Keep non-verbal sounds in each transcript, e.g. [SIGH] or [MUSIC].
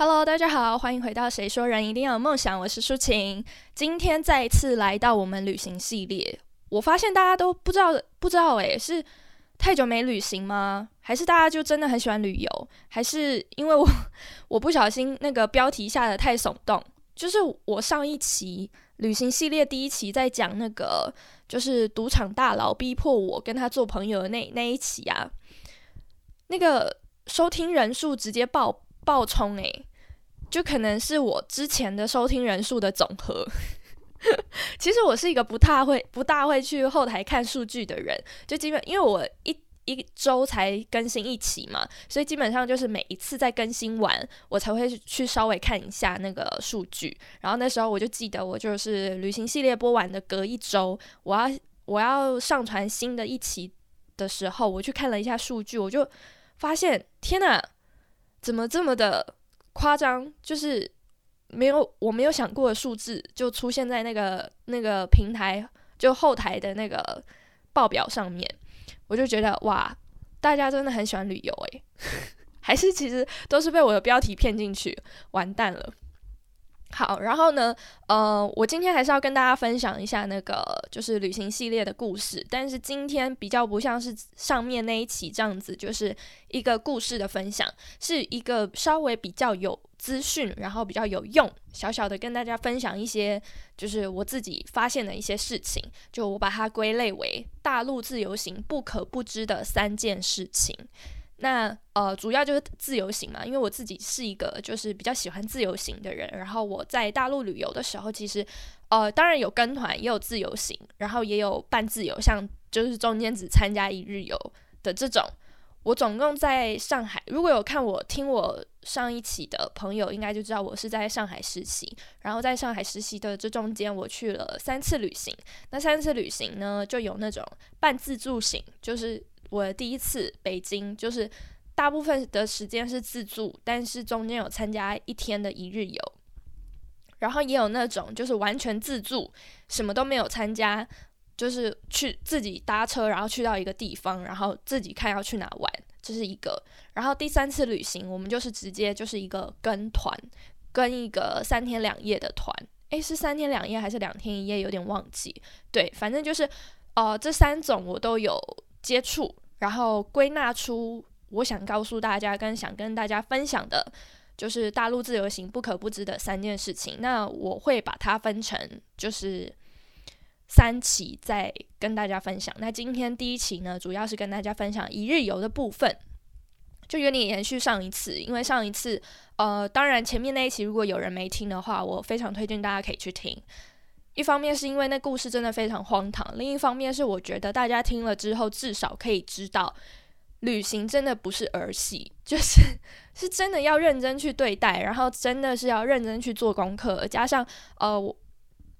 Hello，大家好，欢迎回到《谁说人一定要有梦想》，我是舒晴。今天再一次来到我们旅行系列，我发现大家都不知道，不知道诶，是太久没旅行吗？还是大家就真的很喜欢旅游？还是因为我 [LAUGHS] 我不小心那个标题下的太耸动？就是我上一期旅行系列第一期在讲那个，就是赌场大佬逼迫我跟他做朋友的那那一期啊，那个收听人数直接爆爆冲诶。就可能是我之前的收听人数的总和。[LAUGHS] 其实我是一个不太会、不大会去后台看数据的人，就基本因为我一一周才更新一期嘛，所以基本上就是每一次在更新完，我才会去稍微看一下那个数据。然后那时候我就记得，我就是旅行系列播完的隔一周，我要我要上传新的一期的时候，我去看了一下数据，我就发现，天哪，怎么这么的？夸张就是没有我没有想过的数字就出现在那个那个平台就后台的那个报表上面，我就觉得哇，大家真的很喜欢旅游诶，[LAUGHS] 还是其实都是被我的标题骗进去，完蛋了。好，然后呢，呃，我今天还是要跟大家分享一下那个就是旅行系列的故事，但是今天比较不像是上面那一期这样子，就是一个故事的分享，是一个稍微比较有资讯，然后比较有用，小小的跟大家分享一些就是我自己发现的一些事情，就我把它归类为大陆自由行不可不知的三件事情。那呃，主要就是自由行嘛，因为我自己是一个就是比较喜欢自由行的人。然后我在大陆旅游的时候，其实呃，当然有跟团，也有自由行，然后也有半自由，像就是中间只参加一日游的这种。我总共在上海，如果有看我听我上一期的朋友，应该就知道我是在上海实习。然后在上海实习的这中间，我去了三次旅行。那三次旅行呢，就有那种半自助行，就是。我第一次北京，就是大部分的时间是自助，但是中间有参加一天的一日游，然后也有那种就是完全自助，什么都没有参加，就是去自己搭车，然后去到一个地方，然后自己看要去哪玩，这是一个。然后第三次旅行，我们就是直接就是一个跟团，跟一个三天两夜的团，诶，是三天两夜还是两天一夜？有点忘记。对，反正就是呃，这三种我都有。接触，然后归纳出我想告诉大家跟想跟大家分享的，就是大陆自由行不可不知的三件事情。那我会把它分成就是三期再跟大家分享。那今天第一期呢，主要是跟大家分享一日游的部分，就有点延续上一次，因为上一次呃，当然前面那一期如果有人没听的话，我非常推荐大家可以去听。一方面是因为那故事真的非常荒唐，另一方面是我觉得大家听了之后至少可以知道，旅行真的不是儿戏，就是是真的要认真去对待，然后真的是要认真去做功课。加上呃我，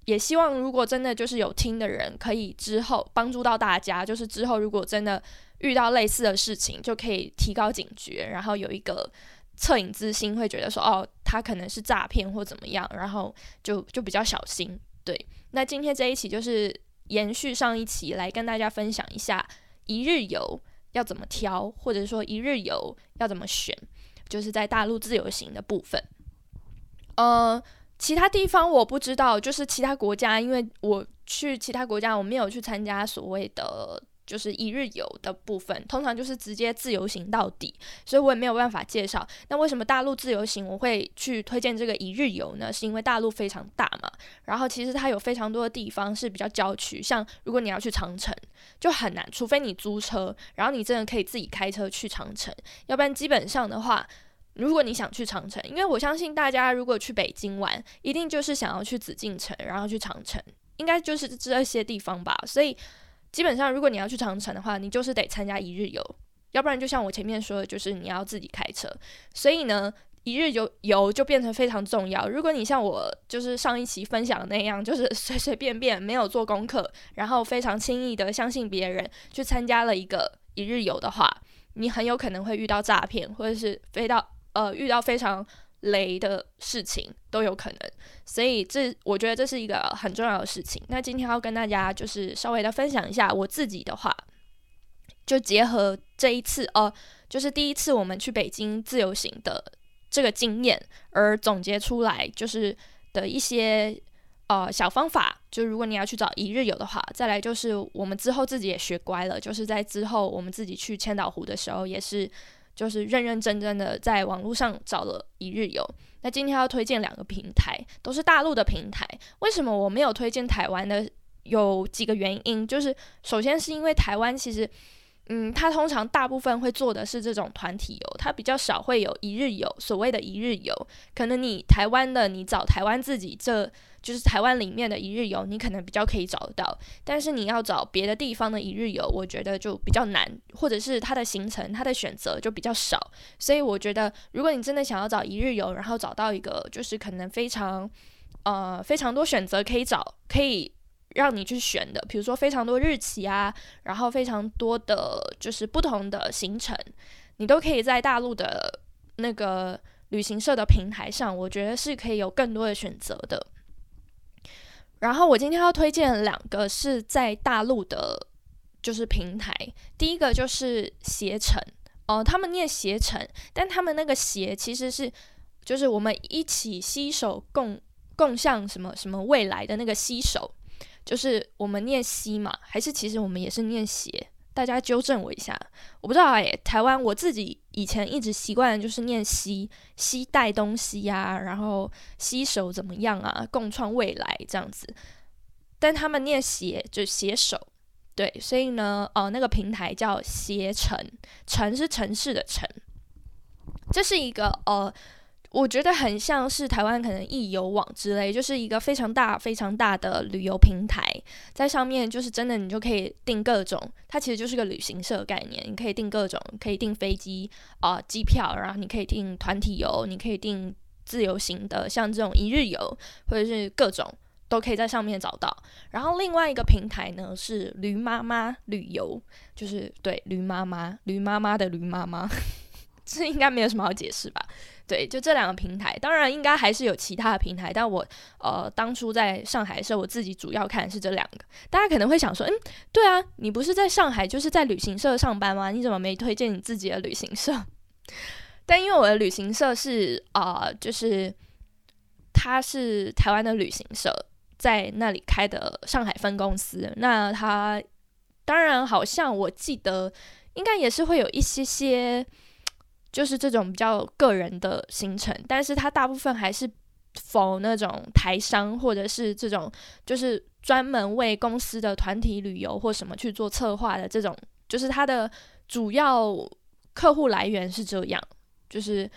也希望如果真的就是有听的人，可以之后帮助到大家，就是之后如果真的遇到类似的事情，就可以提高警觉，然后有一个恻隐之心，会觉得说哦，他可能是诈骗或怎么样，然后就就比较小心。对，那今天这一期就是延续上一期来跟大家分享一下一日游要怎么挑，或者说一日游要怎么选，就是在大陆自由行的部分。呃，其他地方我不知道，就是其他国家，因为我去其他国家，我没有去参加所谓的。就是一日游的部分，通常就是直接自由行到底，所以我也没有办法介绍。那为什么大陆自由行我会去推荐这个一日游呢？是因为大陆非常大嘛，然后其实它有非常多的地方是比较郊区，像如果你要去长城，就很难，除非你租车，然后你真的可以自己开车去长城，要不然基本上的话，如果你想去长城，因为我相信大家如果去北京玩，一定就是想要去紫禁城，然后去长城，应该就是这些地方吧，所以。基本上，如果你要去长城的话，你就是得参加一日游，要不然就像我前面说的，就是你要自己开车。所以呢，一日游游就变成非常重要。如果你像我就是上一期分享的那样，就是随随便便没有做功课，然后非常轻易的相信别人去参加了一个一日游的话，你很有可能会遇到诈骗，或者是飞到呃遇到非常。雷的事情都有可能，所以这我觉得这是一个很重要的事情。那今天要跟大家就是稍微的分享一下我自己的话，就结合这一次哦，就是第一次我们去北京自由行的这个经验而总结出来，就是的一些呃小方法。就如果你要去找一日游的话，再来就是我们之后自己也学乖了，就是在之后我们自己去千岛湖的时候，也是就是认认真真的在网络上找了一日游。那今天要推荐两个平台，都是大陆的平台。为什么我没有推荐台湾的？有几个原因，就是首先是因为台湾其实，嗯，它通常大部分会做的是这种团体游，它比较少会有一日游。所谓的一日游，可能你台湾的你找台湾自己，这就是台湾里面的一日游，你可能比较可以找得到。但是你要找别的地方的一日游，我觉得就比较难，或者是它的行程、它的选择就比较少。所以我觉得，如果你真的想要找一日游，然后找到一个就是可能非常呃非常多选择可以找，可以。让你去选的，比如说非常多日期啊，然后非常多的就是不同的行程，你都可以在大陆的那个旅行社的平台上，我觉得是可以有更多的选择的。然后我今天要推荐两个是在大陆的，就是平台，第一个就是携程哦，他们念携程，但他们那个携其实是就是我们一起携手共共向什么什么未来的那个携手。就是我们念西嘛，还是其实我们也是念斜？大家纠正我一下，我不知道哎。台湾我自己以前一直习惯就是念西，西带东西呀，然后携手怎么样啊，共创未来这样子。但他们念携，就携手，对，所以呢，呃，那个平台叫携程，城是城市的城，这是一个呃。我觉得很像是台湾可能易游网之类，就是一个非常大、非常大的旅游平台，在上面就是真的你就可以订各种，它其实就是个旅行社概念，你可以订各种，可以订飞机啊机票，然后你可以订团体游，你可以订自由行的，像这种一日游或者是各种都可以在上面找到。然后另外一个平台呢是驴妈妈旅游，就是对驴妈妈、驴妈妈的驴妈妈，[LAUGHS] 这应该没有什么好解释吧。对，就这两个平台，当然应该还是有其他的平台，但我呃当初在上海的时候，我自己主要看的是这两个。大家可能会想说，嗯，对啊，你不是在上海就是在旅行社上班吗？你怎么没推荐你自己的旅行社？[LAUGHS] 但因为我的旅行社是啊，就是它是台湾的旅行社，在那里开的上海分公司，那它当然好像我记得应该也是会有一些些。就是这种比较个人的行程，但是它大部分还是否那种台商或者是这种就是专门为公司的团体旅游或什么去做策划的这种，就是它的主要客户来源是这样，就是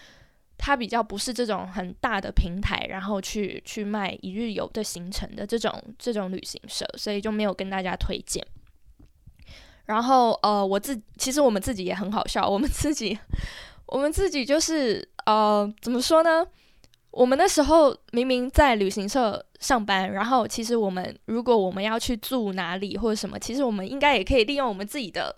它比较不是这种很大的平台，然后去去卖一日游的行程的这种这种旅行社，所以就没有跟大家推荐。然后呃，我自其实我们自己也很好笑，我们自己。我们自己就是呃，怎么说呢？我们那时候明明在旅行社上班，然后其实我们如果我们要去住哪里或者什么，其实我们应该也可以利用我们自己的，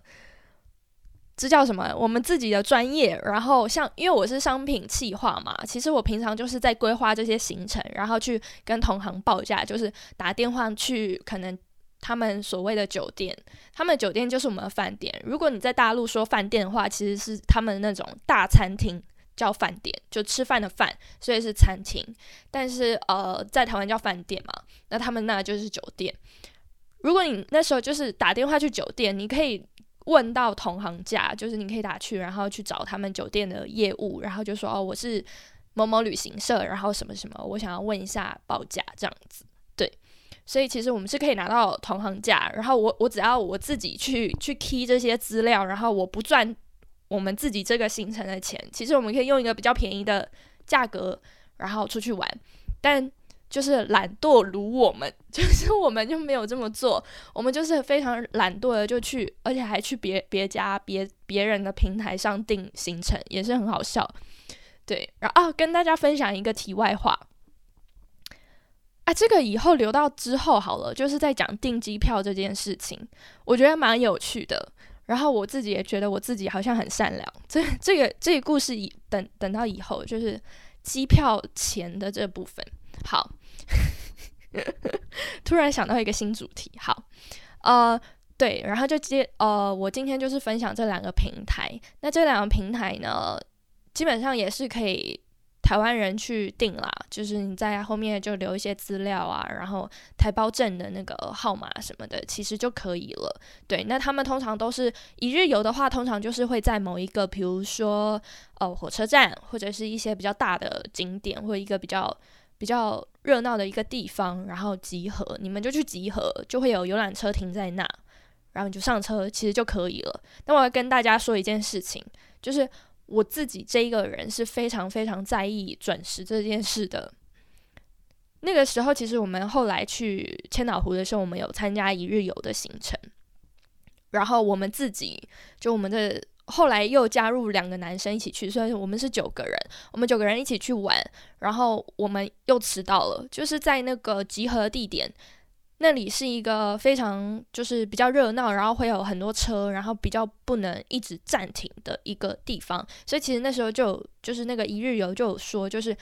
这叫什么？我们自己的专业。然后像因为我是商品企划嘛，其实我平常就是在规划这些行程，然后去跟同行报价，就是打电话去可能。他们所谓的酒店，他们酒店就是我们的饭店。如果你在大陆说饭店的话，其实是他们那种大餐厅叫饭店，就吃饭的饭，所以是餐厅。但是呃，在台湾叫饭店嘛，那他们那就是酒店。如果你那时候就是打电话去酒店，你可以问到同行价，就是你可以打去，然后去找他们酒店的业务，然后就说哦，我是某某旅行社，然后什么什么，我想要问一下报价这样子。对所以其实我们是可以拿到同行价，然后我我只要我自己去去 key 这些资料，然后我不赚我们自己这个行程的钱，其实我们可以用一个比较便宜的价格，然后出去玩。但就是懒惰如我们，[LAUGHS] 就是我们就没有这么做，我们就是非常懒惰的就去，而且还去别别家别别人的平台上订行程，也是很好笑。对，然后啊，跟大家分享一个题外话。啊，这个以后留到之后好了，就是在讲订机票这件事情，我觉得蛮有趣的。然后我自己也觉得我自己好像很善良。这这个这个故事以等等到以后就是机票钱的这部分。好，[LAUGHS] 突然想到一个新主题。好，呃，对，然后就接呃，我今天就是分享这两个平台。那这两个平台呢，基本上也是可以。台湾人去订啦，就是你在后面就留一些资料啊，然后台胞证的那个号码什么的，其实就可以了。对，那他们通常都是一日游的话，通常就是会在某一个，比如说呃火车站，或者是一些比较大的景点，或者一个比较比较热闹的一个地方，然后集合，你们就去集合，就会有游览车停在那，然后你就上车，其实就可以了。那我要跟大家说一件事情，就是。我自己这一个人是非常非常在意准时这件事的。那个时候，其实我们后来去千岛湖的时候，我们有参加一日游的行程。然后我们自己就我们的后来又加入两个男生一起去，所以我们是九个人。我们九个人一起去玩，然后我们又迟到了，就是在那个集合地点。那里是一个非常就是比较热闹，然后会有很多车，然后比较不能一直暂停的一个地方。所以其实那时候就就是那个一日游就有说，就是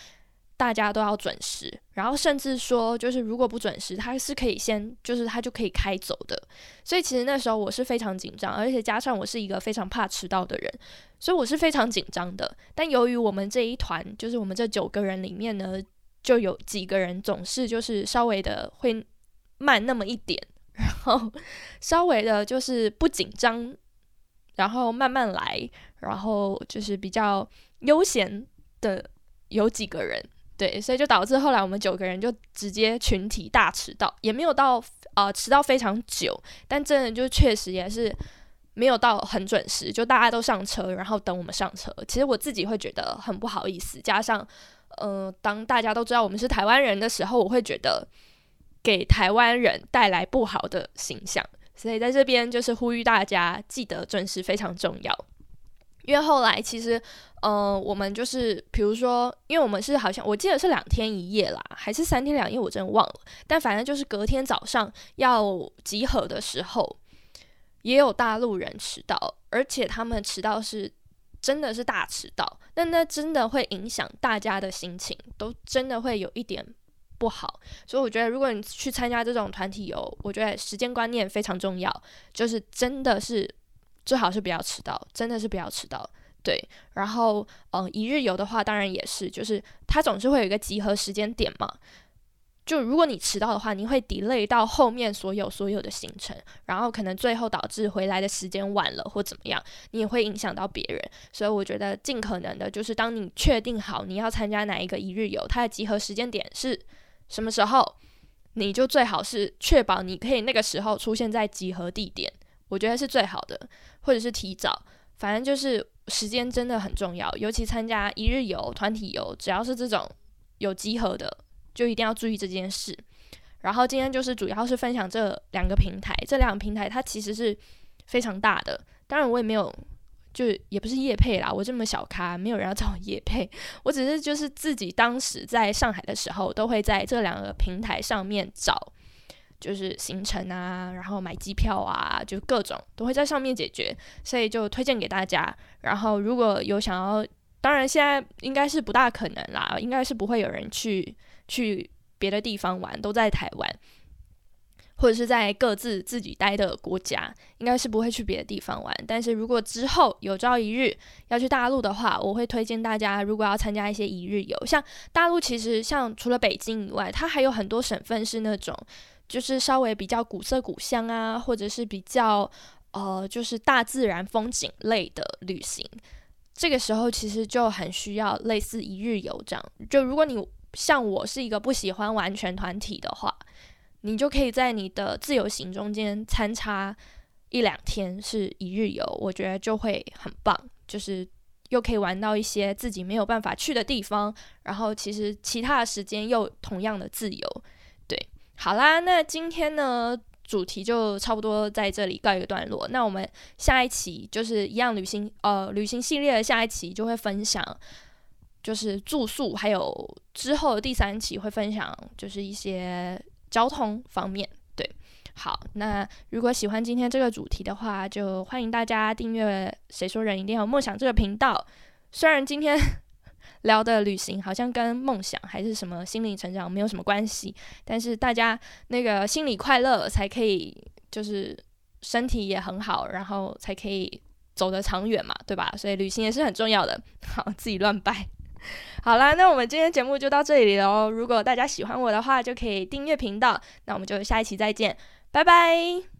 大家都要准时，然后甚至说就是如果不准时，他是可以先就是他就可以开走的。所以其实那时候我是非常紧张，而且加上我是一个非常怕迟到的人，所以我是非常紧张的。但由于我们这一团就是我们这九个人里面呢，就有几个人总是就是稍微的会。慢那么一点，然后稍微的就是不紧张，然后慢慢来，然后就是比较悠闲的有几个人，对，所以就导致后来我们九个人就直接群体大迟到，也没有到呃迟到非常久，但真的就确实也是没有到很准时，就大家都上车，然后等我们上车。其实我自己会觉得很不好意思，加上呃，当大家都知道我们是台湾人的时候，我会觉得。给台湾人带来不好的形象，所以在这边就是呼吁大家记得准时非常重要。因为后来其实，呃，我们就是比如说，因为我们是好像我记得是两天一夜啦，还是三天两夜，我真的忘了。但反正就是隔天早上要集合的时候，也有大陆人迟到，而且他们迟到是真的是大迟到，那那真的会影响大家的心情，都真的会有一点。不好，所以我觉得如果你去参加这种团体游，我觉得时间观念非常重要，就是真的是最好是不要迟到，真的是不要迟到。对，然后嗯，一日游的话，当然也是，就是它总是会有一个集合时间点嘛。就如果你迟到的话，你会 delay 到后面所有所有的行程，然后可能最后导致回来的时间晚了或怎么样，你也会影响到别人。所以我觉得尽可能的，就是当你确定好你要参加哪一个一日游，它的集合时间点是。什么时候，你就最好是确保你可以那个时候出现在集合地点，我觉得是最好的，或者是提早，反正就是时间真的很重要，尤其参加一日游、团体游，只要是这种有集合的，就一定要注意这件事。然后今天就是主要是分享这两个平台，这两个平台它其实是非常大的，当然我也没有。就也不是叶配啦，我这么小咖，没有人要找我叶配。[LAUGHS] 我只是就是自己当时在上海的时候，都会在这两个平台上面找，就是行程啊，然后买机票啊，就各种都会在上面解决，所以就推荐给大家。然后如果有想要，当然现在应该是不大可能啦，应该是不会有人去去别的地方玩，都在台湾。或者是在各自自己待的国家，应该是不会去别的地方玩。但是如果之后有朝一日要去大陆的话，我会推荐大家，如果要参加一些一日游，像大陆其实像除了北京以外，它还有很多省份是那种就是稍微比较古色古香啊，或者是比较呃就是大自然风景类的旅行。这个时候其实就很需要类似一日游这样。就如果你像我是一个不喜欢完全团体的话。你就可以在你的自由行中间参差一两天是一日游，我觉得就会很棒，就是又可以玩到一些自己没有办法去的地方，然后其实其他的时间又同样的自由。对，好啦，那今天呢主题就差不多在这里告一个段落。那我们下一期就是一样旅行，呃，旅行系列的下一期就会分享就是住宿，还有之后第三期会分享就是一些。交通方面，对，好，那如果喜欢今天这个主题的话，就欢迎大家订阅《谁说人一定要有梦想》这个频道。虽然今天聊的旅行好像跟梦想还是什么心灵成长没有什么关系，但是大家那个心理快乐才可以，就是身体也很好，然后才可以走得长远嘛，对吧？所以旅行也是很重要的。好，自己乱掰。[LAUGHS] 好啦，那我们今天节目就到这里喽。如果大家喜欢我的话，就可以订阅频道。那我们就下一期再见，拜拜。